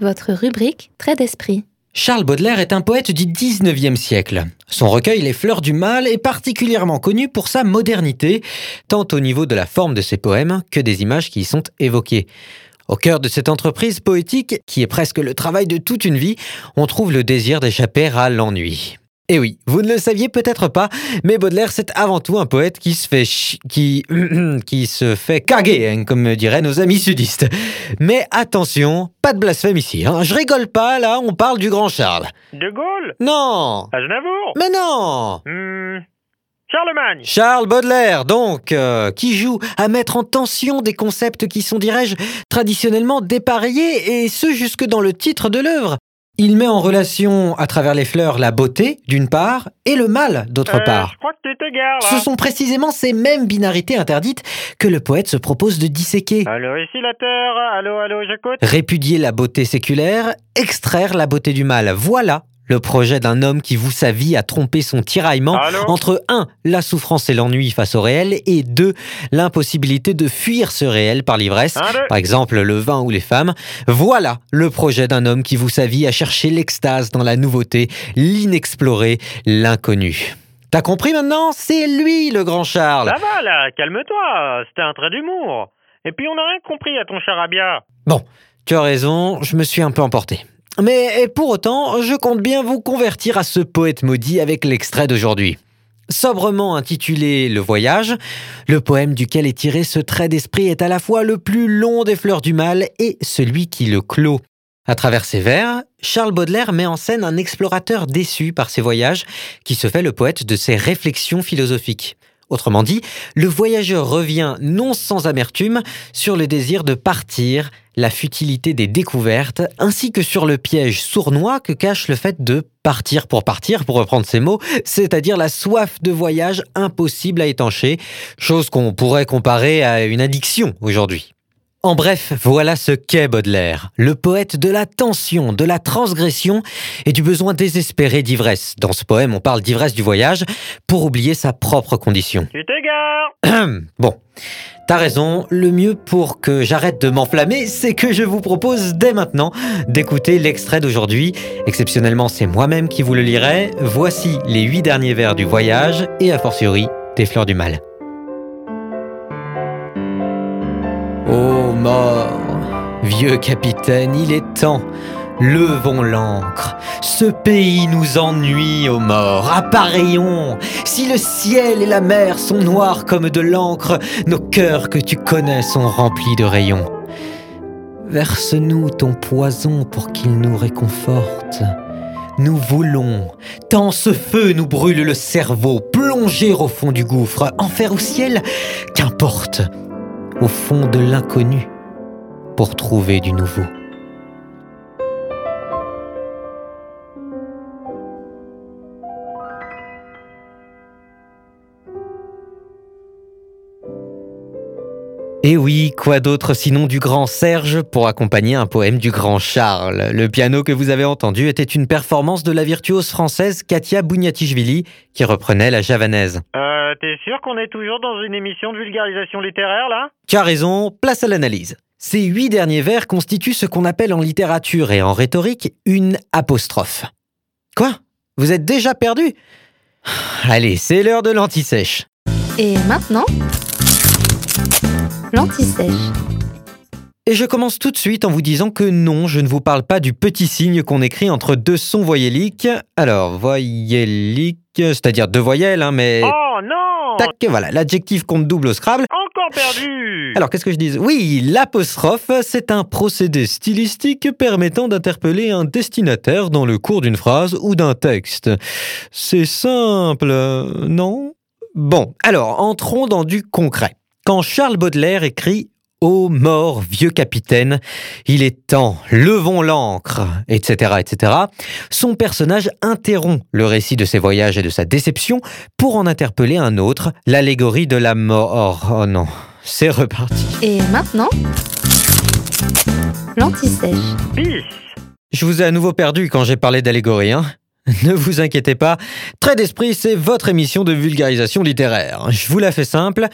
votre rubrique Trait d'esprit. Charles Baudelaire est un poète du 19e siècle. Son recueil Les Fleurs du Mal est particulièrement connu pour sa modernité, tant au niveau de la forme de ses poèmes que des images qui y sont évoquées. Au cœur de cette entreprise poétique, qui est presque le travail de toute une vie, on trouve le désir d'échapper à l'ennui. Et oui, vous ne le saviez peut-être pas, mais Baudelaire c'est avant tout un poète qui se fait qui qui se fait caguer, hein, comme diraient nos amis sudistes. Mais attention, pas de blasphème ici. Hein. Je rigole pas, là, on parle du grand Charles. De Gaulle? Non. Aznavour Mais non. Hmm, Charlemagne Charles Baudelaire, donc, euh, qui joue à mettre en tension des concepts qui sont, dirais-je, traditionnellement dépareillés, et ce jusque dans le titre de l'œuvre. Il met en relation, à travers les fleurs, la beauté, d'une part, et le mal, d'autre Euh, part. Je crois que tu t'égares, là. Ce sont précisément ces mêmes binarités interdites que le poète se propose de disséquer. Allô, ici la Terre. Allô, allô, j'écoute. Répudier la beauté séculaire, extraire la beauté du mal. Voilà le projet d'un homme qui voue sa vie à tromper son tiraillement Allô entre 1. la souffrance et l'ennui face au réel et 2. l'impossibilité de fuir ce réel par l'ivresse, par exemple le vin ou les femmes. Voilà le projet d'un homme qui voue sa vie à chercher l'extase dans la nouveauté, l'inexploré, l'inconnu. T'as compris maintenant? C'est lui le grand Charles. Ça va, là, calme-toi. C'était un trait d'humour. Et puis, on n'a rien compris à ton charabia. Bon, tu as raison, je me suis un peu emporté. Mais pour autant, je compte bien vous convertir à ce poète maudit avec l'extrait d'aujourd'hui. Sobrement intitulé Le Voyage, le poème duquel est tiré ce trait d'esprit est à la fois le plus long des fleurs du mal et celui qui le clôt. À travers ses vers, Charles Baudelaire met en scène un explorateur déçu par ses voyages qui se fait le poète de ses réflexions philosophiques. Autrement dit, le voyageur revient non sans amertume sur le désir de partir, la futilité des découvertes, ainsi que sur le piège sournois que cache le fait de partir pour partir, pour reprendre ces mots, c'est-à-dire la soif de voyage impossible à étancher, chose qu'on pourrait comparer à une addiction aujourd'hui. En bref, voilà ce qu'est Baudelaire, le poète de la tension, de la transgression et du besoin désespéré d'ivresse. Dans ce poème, on parle d'ivresse du voyage pour oublier sa propre condition. Tu t'égares. Bon, t'as raison, le mieux pour que j'arrête de m'enflammer, c'est que je vous propose dès maintenant d'écouter l'extrait d'aujourd'hui. Exceptionnellement, c'est moi-même qui vous le lirai. Voici les huit derniers vers du voyage et a fortiori des fleurs du mal. Mort, vieux capitaine, il est temps. Levons l'ancre. Ce pays nous ennuie, ô mort. Appareillons. Si le ciel et la mer sont noirs comme de l'encre, nos cœurs que tu connais sont remplis de rayons. Verse-nous ton poison pour qu'il nous réconforte. Nous voulons, tant ce feu nous brûle le cerveau, plonger au fond du gouffre, enfer ou ciel, qu'importe, au fond de l'inconnu, pour trouver du nouveau. Et oui, quoi d'autre sinon du grand Serge pour accompagner un poème du grand Charles? Le piano que vous avez entendu était une performance de la virtuose française Katia Bouniatichvili qui reprenait la javanaise. Euh, t'es sûr qu'on est toujours dans une émission de vulgarisation littéraire, là? Tu as raison, place à l'analyse. Ces huit derniers vers constituent ce qu'on appelle en littérature et en rhétorique une apostrophe. Quoi? Vous êtes déjà perdu? Allez, c'est l'heure de l'anti-sèche. Et maintenant, l'anti-sèche. Et je commence tout de suite en vous disant que non, je ne vous parle pas du petit signe qu'on écrit entre deux sons voyelliques. Alors, voyellique, c'est-à-dire deux voyelles, hein, mais... Oh non Tac, voilà, l'adjectif compte double au Scrabble. Encore perdu Alors, qu'est-ce que je dis? Oui, l'apostrophe, c'est un procédé stylistique permettant d'interpeller un destinataire dans le cours d'une phrase ou d'un texte. C'est simple, non? Bon, alors, entrons dans du concret. Quand Charles Baudelaire écrit Ô mort, vieux capitaine, il est temps, levons l'ancre, etc., etc., son personnage interrompt le récit de ses voyages et de sa déception pour en interpeller un autre, l'allégorie de la mort. Oh non, c'est reparti. Et maintenant, l'anti-sèche. Je vous ai à nouveau perdu quand j'ai parlé d'allégorie, hein ne vous inquiétez pas, Trait d'esprit, c'est votre émission de vulgarisation littéraire. Je vous la fais simple.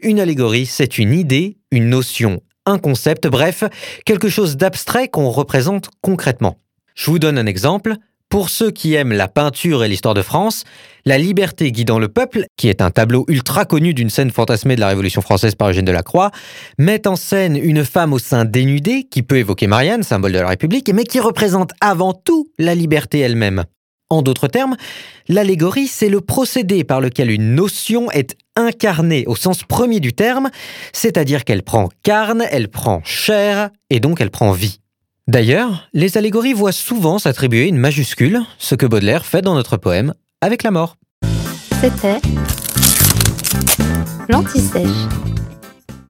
Une allégorie, c'est une idée, une notion un concept, bref, quelque chose d'abstrait qu'on représente concrètement. Je vous donne un exemple. Pour ceux qui aiment la peinture et l'histoire de France, La liberté guidant le peuple, qui est un tableau ultra connu d'une scène fantasmée de la Révolution française par Eugène Delacroix, met en scène une femme au sein dénudé qui peut évoquer Marianne, symbole de la République, mais qui représente avant tout la liberté elle-même. En d'autres termes, l'allégorie, c'est le procédé par lequel une notion est incarnée au sens premier du terme, c'est-à-dire qu'elle prend carne, elle prend chair, et donc elle prend vie. D'ailleurs, les allégories voient souvent s'attribuer une majuscule, ce que Baudelaire fait dans notre poème avec la mort. C'était l'anti-sèche.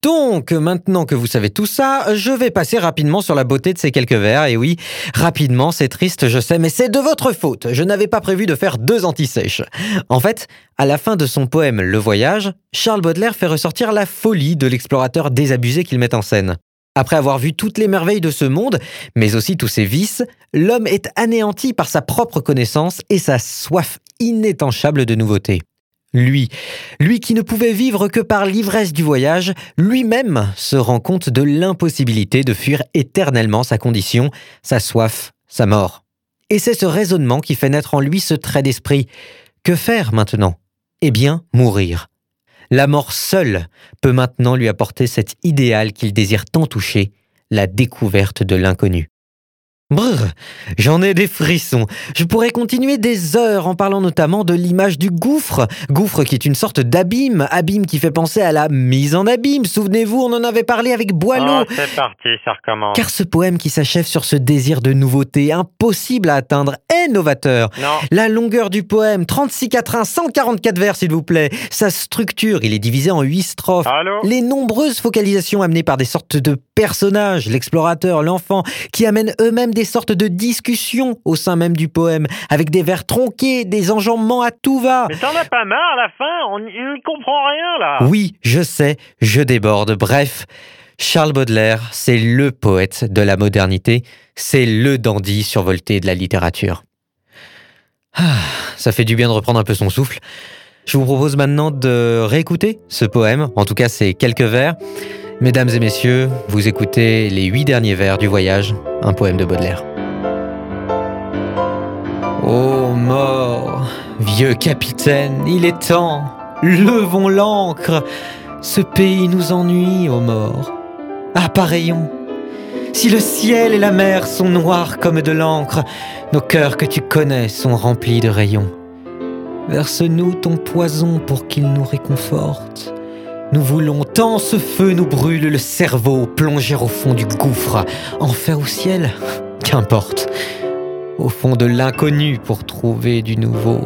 Donc, maintenant que vous savez tout ça, je vais passer rapidement sur la beauté de ces quelques vers. Et oui, rapidement, c'est triste, je sais, mais c'est de votre faute. Je n'avais pas prévu de faire deux antisèches. En fait, à la fin de son poème Le Voyage, Charles Baudelaire fait ressortir la folie de l'explorateur désabusé qu'il met en scène. Après avoir vu toutes les merveilles de ce monde, mais aussi tous ses vices, l'homme est anéanti par sa propre connaissance et sa soif inétanchable de nouveautés. Lui, lui qui ne pouvait vivre que par l'ivresse du voyage, lui-même se rend compte de l'impossibilité de fuir éternellement sa condition, sa soif, sa mort. Et c'est ce raisonnement qui fait naître en lui ce trait d'esprit. Que faire maintenant? Eh bien, mourir. La mort seule peut maintenant lui apporter cet idéal qu'il désire tant toucher, la découverte de l'inconnu. Brr, j'en ai des frissons. Je pourrais continuer des heures en parlant notamment de l'image du gouffre. Gouffre qui est une sorte d'abîme, abîme qui fait penser à la mise en abîme. Souvenez-vous, on en avait parlé avec Boileau. Oh, c'est parti, ça recommence. Car ce poème qui s'achève sur ce désir de nouveauté impossible à atteindre est novateur. Non, La longueur du poème, 36 quatrains, 144 vers s'il vous plaît. Sa structure, il est divisé en 8 strophes. allô Les nombreuses focalisations amenées par des sortes de personnages, l'explorateur, l'enfant, qui amènent eux-mêmes des sortes de discussions au sein même du poème, avec des vers tronqués, des enjambements à tout va. Mais t'en as pas marre à la fin On n'y comprend rien là Oui, je sais, je déborde. Bref, Charles Baudelaire, c'est le poète de la modernité, c'est le dandy survolté de la littérature. Ah, ça fait du bien de reprendre un peu son souffle. Je vous propose maintenant de réécouter ce poème, en tout cas ces quelques vers. Mesdames et messieurs, vous écoutez les huit derniers vers du voyage, un poème de Baudelaire. Ô mort, vieux capitaine, il est temps, levons l'ancre. Ce pays nous ennuie, ô mort. Ah, pareillons. Si le ciel et la mer sont noirs comme de l'encre, nos cœurs que tu connais sont remplis de rayons. Verse-nous ton poison pour qu'il nous réconforte. Nous voulons tant ce feu nous brûle le cerveau, plonger au fond du gouffre, enfer ou ciel, qu'importe, au fond de l'inconnu pour trouver du nouveau.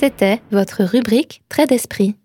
C'était votre rubrique Très d'esprit.